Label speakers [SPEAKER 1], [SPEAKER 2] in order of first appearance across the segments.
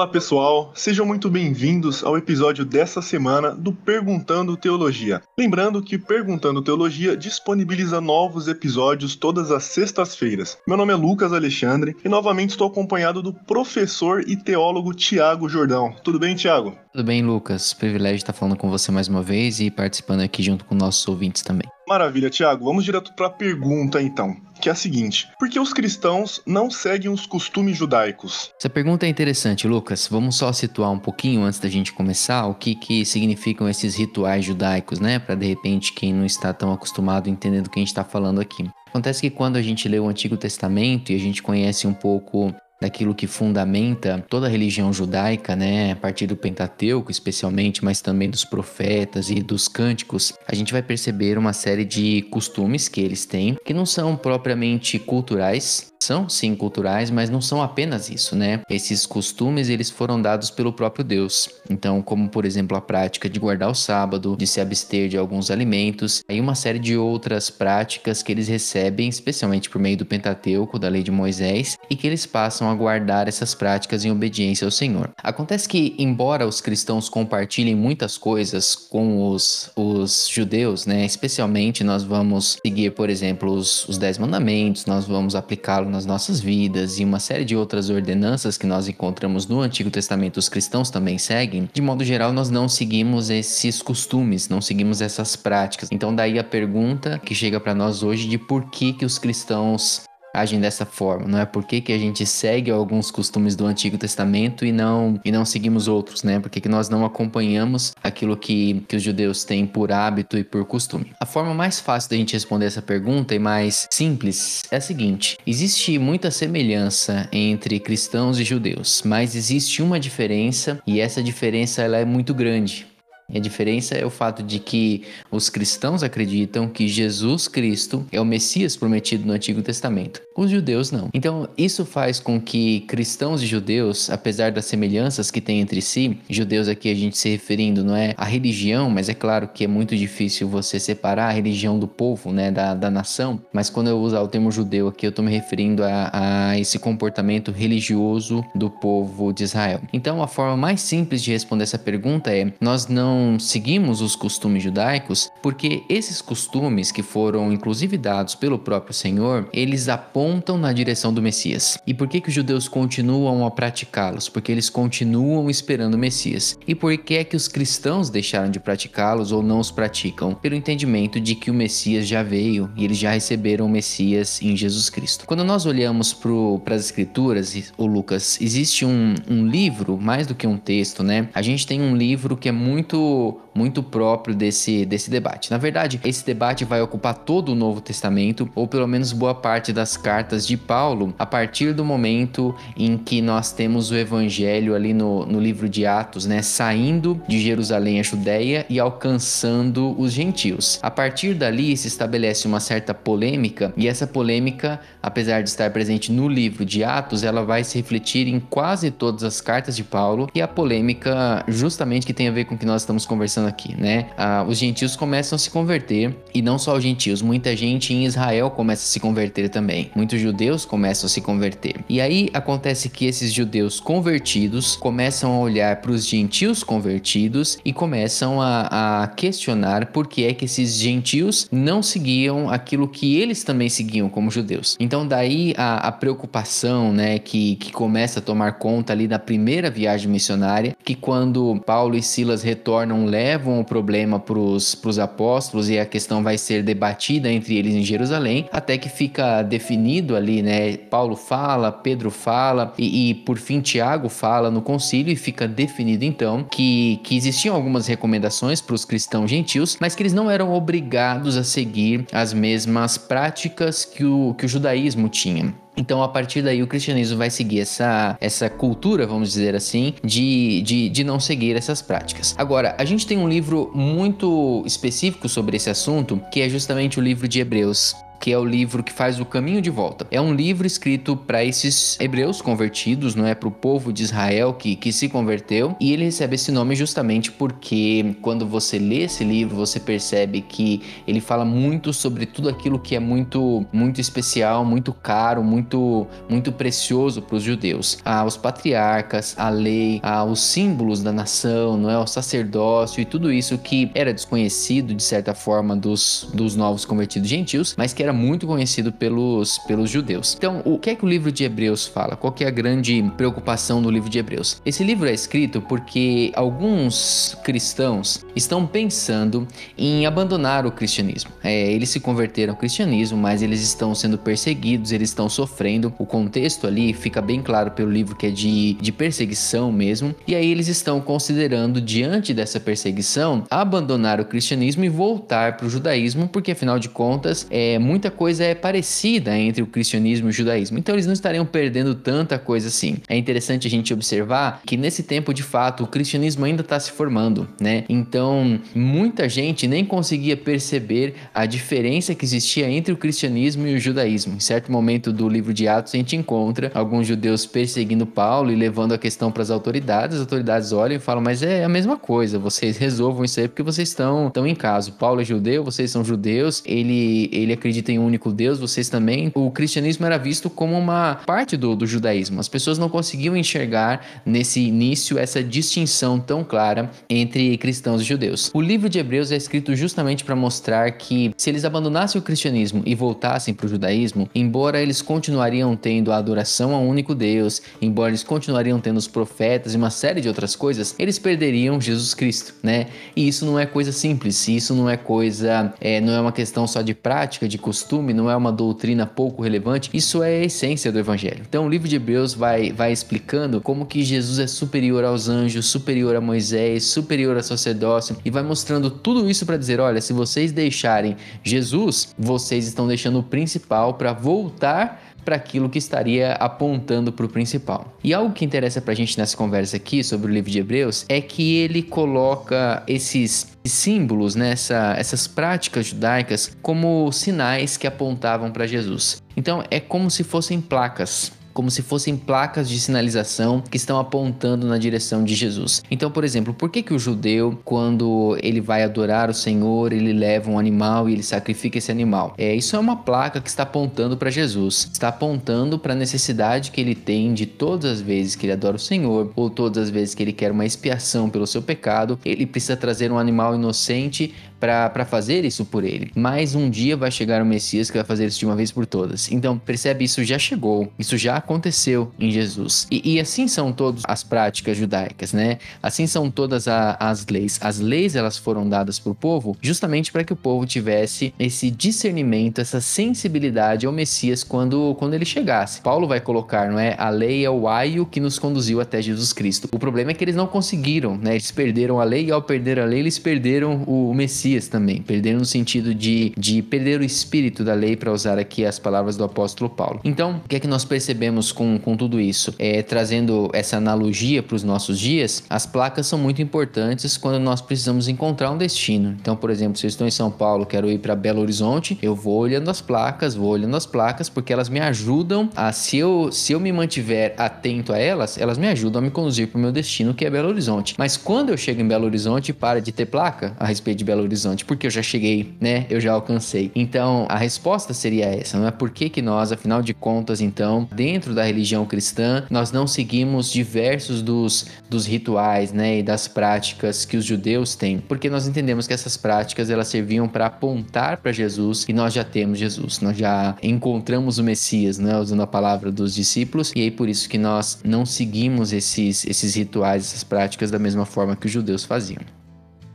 [SPEAKER 1] Fala pessoal, sejam muito bem-vindos ao episódio dessa semana do Perguntando Teologia. Lembrando que Perguntando Teologia disponibiliza novos episódios todas as sextas-feiras. Meu nome é Lucas Alexandre e novamente estou acompanhado do professor e teólogo Tiago Jordão. Tudo bem, Tiago?
[SPEAKER 2] Tudo bem, Lucas. Privilégio estar falando com você mais uma vez e participando aqui junto com nossos ouvintes também.
[SPEAKER 1] Maravilha, Tiago. Vamos direto para a pergunta então, que é a seguinte: por que os cristãos não seguem os costumes judaicos?
[SPEAKER 2] Essa pergunta é interessante, Lucas. Vamos só situar um pouquinho antes da gente começar o que, que significam esses rituais judaicos, né? Para de repente quem não está tão acostumado entender do que a gente está falando aqui. Acontece que quando a gente lê o Antigo Testamento e a gente conhece um pouco daquilo que fundamenta toda a religião judaica, né, a partir do Pentateuco especialmente, mas também dos profetas e dos cânticos, a gente vai perceber uma série de costumes que eles têm que não são propriamente culturais, são sim culturais, mas não são apenas isso, né? Esses costumes eles foram dados pelo próprio Deus. Então, como por exemplo a prática de guardar o sábado, de se abster de alguns alimentos, e uma série de outras práticas que eles recebem, especialmente por meio do Pentateuco, da lei de Moisés, e que eles passam a guardar essas práticas em obediência ao Senhor. Acontece que, embora os cristãos compartilhem muitas coisas com os, os judeus, né? Especialmente nós vamos seguir, por exemplo, os, os Dez Mandamentos, nós vamos aplicá-lo nas nossas vidas e uma série de outras ordenanças que nós encontramos no Antigo Testamento, os cristãos também seguem, de modo geral nós não seguimos esses costumes, não seguimos essas práticas. Então daí a pergunta que chega para nós hoje de por que que os cristãos agem dessa forma, não é? Por que, a gente segue alguns costumes do Antigo Testamento e não e não seguimos outros, né? Por que, que nós não acompanhamos aquilo que, que os judeus têm por hábito e por costume? A forma mais fácil da gente responder essa pergunta e mais simples é a seguinte: existe muita semelhança entre cristãos e judeus, mas existe uma diferença e essa diferença ela é muito grande. E a diferença é o fato de que os cristãos acreditam que Jesus Cristo é o Messias prometido no Antigo Testamento. Os judeus não. Então, isso faz com que cristãos e judeus, apesar das semelhanças que têm entre si, judeus aqui a gente se referindo não é a religião, mas é claro que é muito difícil você separar a religião do povo, né, da, da nação. Mas quando eu usar o termo judeu aqui, eu estou me referindo a, a esse comportamento religioso do povo de Israel. Então, a forma mais simples de responder essa pergunta é: nós não seguimos os costumes judaicos porque esses costumes que foram inclusive dados pelo próprio Senhor, eles apontam na direção do Messias. E por que que os judeus continuam a praticá-los? Porque eles continuam esperando o Messias. E por que é que os cristãos deixaram de praticá-los ou não os praticam? Pelo entendimento de que o Messias já veio e eles já receberam o Messias em Jesus Cristo. Quando nós olhamos para as escrituras, o Lucas, existe um, um livro, mais do que um texto, né? A gente tem um livro que é muito muito próprio desse, desse debate. Na verdade, esse debate vai ocupar todo o Novo Testamento, ou pelo menos boa parte das cartas de Paulo, a partir do momento em que nós temos o Evangelho ali no, no livro de Atos, né, saindo de Jerusalém à Judéia e alcançando os gentios. A partir dali se estabelece uma certa polêmica, e essa polêmica, apesar de estar presente no livro de Atos, ela vai se refletir em quase todas as cartas de Paulo, e a polêmica justamente que tem a ver com o que nós estamos conversando aqui, né? Ah, os gentios começam a se converter e não só os gentios, muita gente em Israel começa a se converter também. Muitos judeus começam a se converter. E aí acontece que esses judeus convertidos começam a olhar para os gentios convertidos e começam a, a questionar por que é que esses gentios não seguiam aquilo que eles também seguiam como judeus. Então daí a, a preocupação, né, que, que começa a tomar conta ali da primeira viagem missionária, que quando Paulo e Silas retornam tornam, levam o problema para os apóstolos e a questão vai ser debatida entre eles em Jerusalém, até que fica definido ali, né? Paulo fala, Pedro fala e, e por fim Tiago fala no concílio e fica definido então que, que existiam algumas recomendações para os cristãos gentios, mas que eles não eram obrigados a seguir as mesmas práticas que o, que o judaísmo tinha. Então, a partir daí, o cristianismo vai seguir essa, essa cultura, vamos dizer assim, de, de, de não seguir essas práticas. Agora, a gente tem um livro muito específico sobre esse assunto, que é justamente o livro de Hebreus. Que é o livro que faz o caminho de volta. É um livro escrito para esses hebreus convertidos, não é para o povo de Israel que, que se converteu, e ele recebe esse nome justamente porque quando você lê esse livro, você percebe que ele fala muito sobre tudo aquilo que é muito muito especial, muito caro, muito muito precioso para os judeus. Ah, os patriarcas, a lei, ah, os símbolos da nação, não é o sacerdócio e tudo isso que era desconhecido de certa forma dos, dos novos convertidos gentios, mas que era muito conhecido pelos, pelos judeus. Então, o que é que o livro de Hebreus fala? Qual é a grande preocupação do livro de Hebreus? Esse livro é escrito porque alguns cristãos estão pensando em abandonar o cristianismo. É, eles se converteram ao cristianismo, mas eles estão sendo perseguidos, eles estão sofrendo. O contexto ali fica bem claro pelo livro que é de, de perseguição mesmo. E aí eles estão considerando, diante dessa perseguição, abandonar o cristianismo e voltar para o judaísmo, porque afinal de contas, é, muita coisa é parecida entre o cristianismo e o judaísmo. Então eles não estariam perdendo tanta coisa assim. É interessante a gente observar que nesse tempo, de fato, o cristianismo ainda está se formando, né? Então, muita gente nem conseguia perceber a diferença que existia entre o cristianismo e o judaísmo. Em certo momento do livro de Atos, a gente encontra alguns judeus perseguindo Paulo e levando a questão para as autoridades. As autoridades olham e falam: Mas é a mesma coisa, vocês resolvam isso aí porque vocês estão, estão em casa. Paulo é judeu, vocês são judeus, ele, ele acredita em um único Deus, vocês também. O cristianismo era visto como uma parte do, do judaísmo. As pessoas não conseguiam enxergar nesse início essa distinção tão clara entre cristãos e judeus. O livro de Hebreus é escrito justamente para mostrar que se eles abandonassem o cristianismo e voltassem para o judaísmo, embora eles continuariam tendo a adoração a um único Deus, embora eles continuariam tendo os profetas e uma série de outras coisas, eles perderiam Jesus Cristo, né? E isso não é coisa simples, isso não é coisa, é, não é uma questão só de prática, de costume, não é uma doutrina pouco relevante, isso é a essência do evangelho. Então o livro de Hebreus vai, vai explicando como que Jesus é superior aos anjos, superior a Moisés, superior a sacerdócio e vai mostrando tudo isso para dizer, olha, se vocês deixarem Jesus, vocês estão deixando o principal para voltar para aquilo que estaria apontando para o principal. E algo que interessa para a gente nessa conversa aqui sobre o livro de Hebreus é que ele coloca esses símbolos, né, essas práticas judaicas, como sinais que apontavam para Jesus. Então é como se fossem placas como se fossem placas de sinalização que estão apontando na direção de Jesus. Então, por exemplo, por que que o judeu, quando ele vai adorar o Senhor, ele leva um animal e ele sacrifica esse animal? É, isso é uma placa que está apontando para Jesus, está apontando para a necessidade que ele tem de todas as vezes que ele adora o Senhor ou todas as vezes que ele quer uma expiação pelo seu pecado, ele precisa trazer um animal inocente para fazer isso por ele. Mas um dia vai chegar o Messias que vai fazer isso de uma vez por todas. Então, percebe, isso já chegou, isso já aconteceu em Jesus. E, e assim são todas as práticas judaicas, né? Assim são todas a, as leis. As leis, elas foram dadas para o povo justamente para que o povo tivesse esse discernimento, essa sensibilidade ao Messias quando, quando ele chegasse. Paulo vai colocar, não é? A lei é o aio que nos conduziu até Jesus Cristo. O problema é que eles não conseguiram, né? Eles perderam a lei e ao perder a lei, eles perderam o, o Messias também, perderam no sentido de, de perder o espírito da lei, para usar aqui as palavras do apóstolo Paulo. Então, o que é que nós percebemos com, com tudo isso? É, trazendo essa analogia para os nossos dias, as placas são muito importantes quando nós precisamos encontrar um destino. Então, por exemplo, se eu estou em São Paulo, quero ir para Belo Horizonte, eu vou olhando as placas, vou olhando as placas, porque elas me ajudam a, se eu, se eu me mantiver atento a elas, elas me ajudam a me conduzir para o meu destino, que é Belo Horizonte. Mas quando eu chego em Belo Horizonte, para de ter placa a respeito de Belo horizonte, porque eu já cheguei, né? Eu já alcancei. Então, a resposta seria essa, não é? Por que, que nós, afinal de contas, então, dentro da religião cristã, nós não seguimos diversos dos, dos rituais, né? E das práticas que os judeus têm? Porque nós entendemos que essas práticas, elas serviam para apontar para Jesus e nós já temos Jesus, nós já encontramos o Messias, né? Usando a palavra dos discípulos, e aí por isso que nós não seguimos esses, esses rituais, essas práticas da mesma forma que os judeus faziam.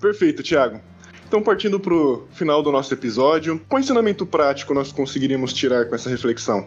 [SPEAKER 1] Perfeito, Tiago. Então, partindo para o final do nosso episódio, qual ensinamento prático nós conseguiríamos tirar com essa reflexão?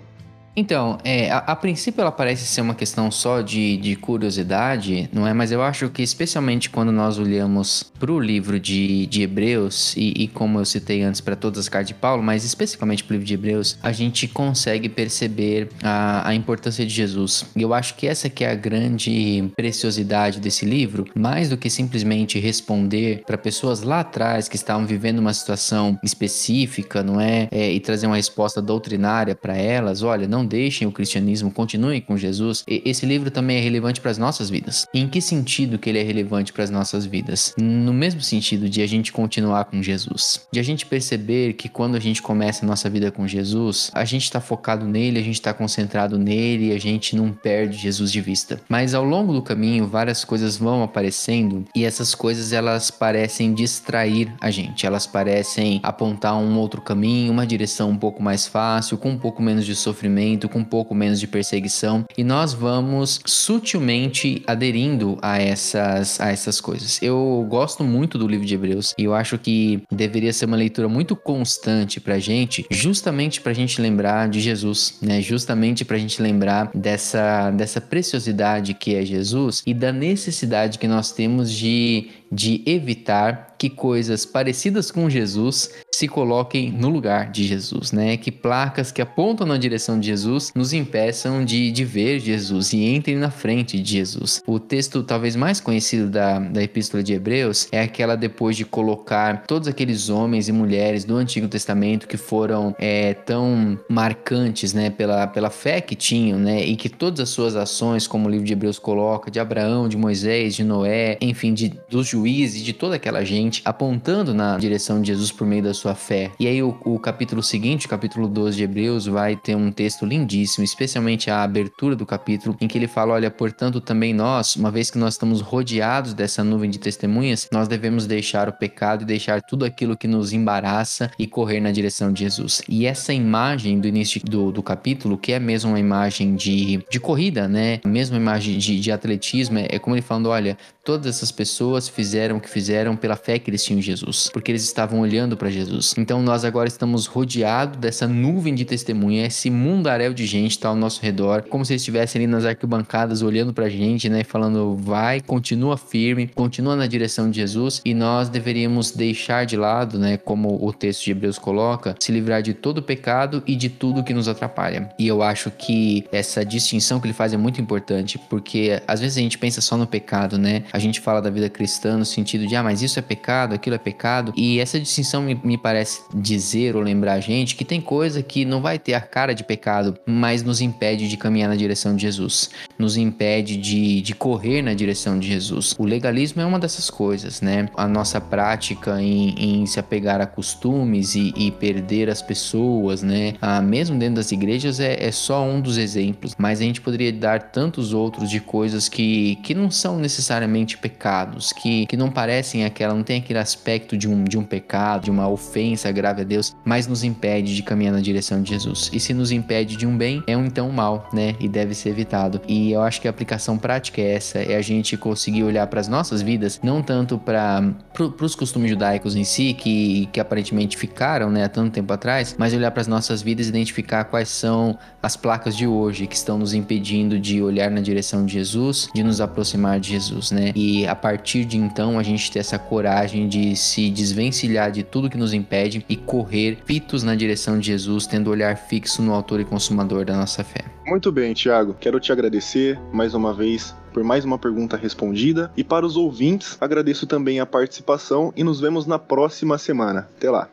[SPEAKER 2] Então, é, a, a, princípio ela parece ser uma questão só de, de curiosidade, não é? Mas eu acho que especialmente quando nós olhamos para o livro de, de Hebreus, e, e como eu citei antes para todas as cartas de Paulo, mas especificamente para o livro de Hebreus, a gente consegue perceber a, a importância de Jesus. E eu acho que essa que é a grande preciosidade desse livro, mais do que simplesmente responder para pessoas lá atrás que estavam vivendo uma situação específica, não é? é e trazer uma resposta doutrinária para elas, olha, não deixem o cristianismo, continuem com Jesus. Esse livro também é relevante para as nossas vidas. E em que sentido que ele é relevante para as nossas vidas? No mesmo sentido de a gente continuar com Jesus, de a gente perceber que quando a gente começa a nossa vida com Jesus, a gente está focado nele, a gente está concentrado nele, e a gente não perde Jesus de vista. Mas ao longo do caminho, várias coisas vão aparecendo e essas coisas elas parecem distrair a gente, elas parecem apontar um outro caminho, uma direção um pouco mais fácil, com um pouco menos de sofrimento, com um pouco menos de perseguição, e nós vamos sutilmente aderindo a essas a essas coisas. Eu gosto muito do livro de Hebreus e eu acho que deveria ser uma leitura muito constante pra gente, justamente pra gente lembrar de Jesus, né? Justamente pra gente lembrar dessa dessa preciosidade que é Jesus e da necessidade que nós temos de de evitar que coisas parecidas com Jesus se coloquem no lugar de Jesus, né? Que placas que apontam na direção de Jesus nos impeçam de, de ver Jesus e entrem na frente de Jesus. O texto talvez mais conhecido da, da Epístola de Hebreus é aquela depois de colocar todos aqueles homens e mulheres do Antigo Testamento que foram é, tão marcantes, né? Pela, pela fé que tinham, né? E que todas as suas ações, como o livro de Hebreus coloca, de Abraão, de Moisés, de Noé, enfim, de, dos juízes de toda aquela gente apontando na direção de Jesus por meio da sua fé. E aí o, o capítulo seguinte, o capítulo 12 de Hebreus, vai ter um texto lindíssimo, especialmente a abertura do capítulo, em que ele fala: olha, portanto, também nós, uma vez que nós estamos rodeados dessa nuvem de testemunhas, nós devemos deixar o pecado e deixar tudo aquilo que nos embaraça e correr na direção de Jesus. E essa imagem do início do, do capítulo, que é mesmo uma imagem de, de corrida, né? A mesma imagem de, de atletismo, é, é como ele falando: olha, todas essas pessoas fizeram o que fizeram pela fé que eles tinham em Jesus, porque eles estavam olhando para Jesus. Então nós agora estamos rodeados dessa nuvem de testemunha, esse mundaréu de gente está ao nosso redor, como se eles estivessem ali nas arquibancadas olhando pra gente, né, falando: "Vai, continua firme, continua na direção de Jesus", e nós deveríamos deixar de lado, né, como o texto de Hebreus coloca, se livrar de todo pecado e de tudo que nos atrapalha. E eu acho que essa distinção que ele faz é muito importante, porque às vezes a gente pensa só no pecado, né? A gente fala da vida cristã no sentido de, ah, mas isso é pecado, aquilo é pecado. E essa distinção me, me parece dizer ou lembrar a gente que tem coisa que não vai ter a cara de pecado, mas nos impede de caminhar na direção de Jesus, nos impede de, de correr na direção de Jesus. O legalismo é uma dessas coisas, né? A nossa prática em, em se apegar a costumes e, e perder as pessoas, né? Ah, mesmo dentro das igrejas é, é só um dos exemplos, mas a gente poderia dar tantos outros de coisas que, que não são necessariamente pecados, que, que não parecem aquela, não tem aquele aspecto de um, de um pecado, de uma ofensa grave a Deus, mas nos impede de caminhar na direção de Jesus. E se nos impede de um bem, é um então mal, né? E deve ser evitado. E eu acho que a aplicação prática é essa, é a gente conseguir olhar para as nossas vidas, não tanto para pro, os costumes judaicos em si, que, que aparentemente ficaram, né, há tanto tempo atrás, mas olhar para as nossas vidas e identificar quais são as placas de hoje que estão nos impedindo de olhar na direção de Jesus, de nos aproximar de Jesus, né? E a partir de então a gente ter essa coragem de se desvencilhar de tudo que nos impede e correr fitos na direção de Jesus, tendo olhar fixo no autor e consumador da nossa fé.
[SPEAKER 1] Muito bem, Tiago. Quero te agradecer mais uma vez por mais uma pergunta respondida. E para os ouvintes, agradeço também a participação e nos vemos na próxima semana. Até lá!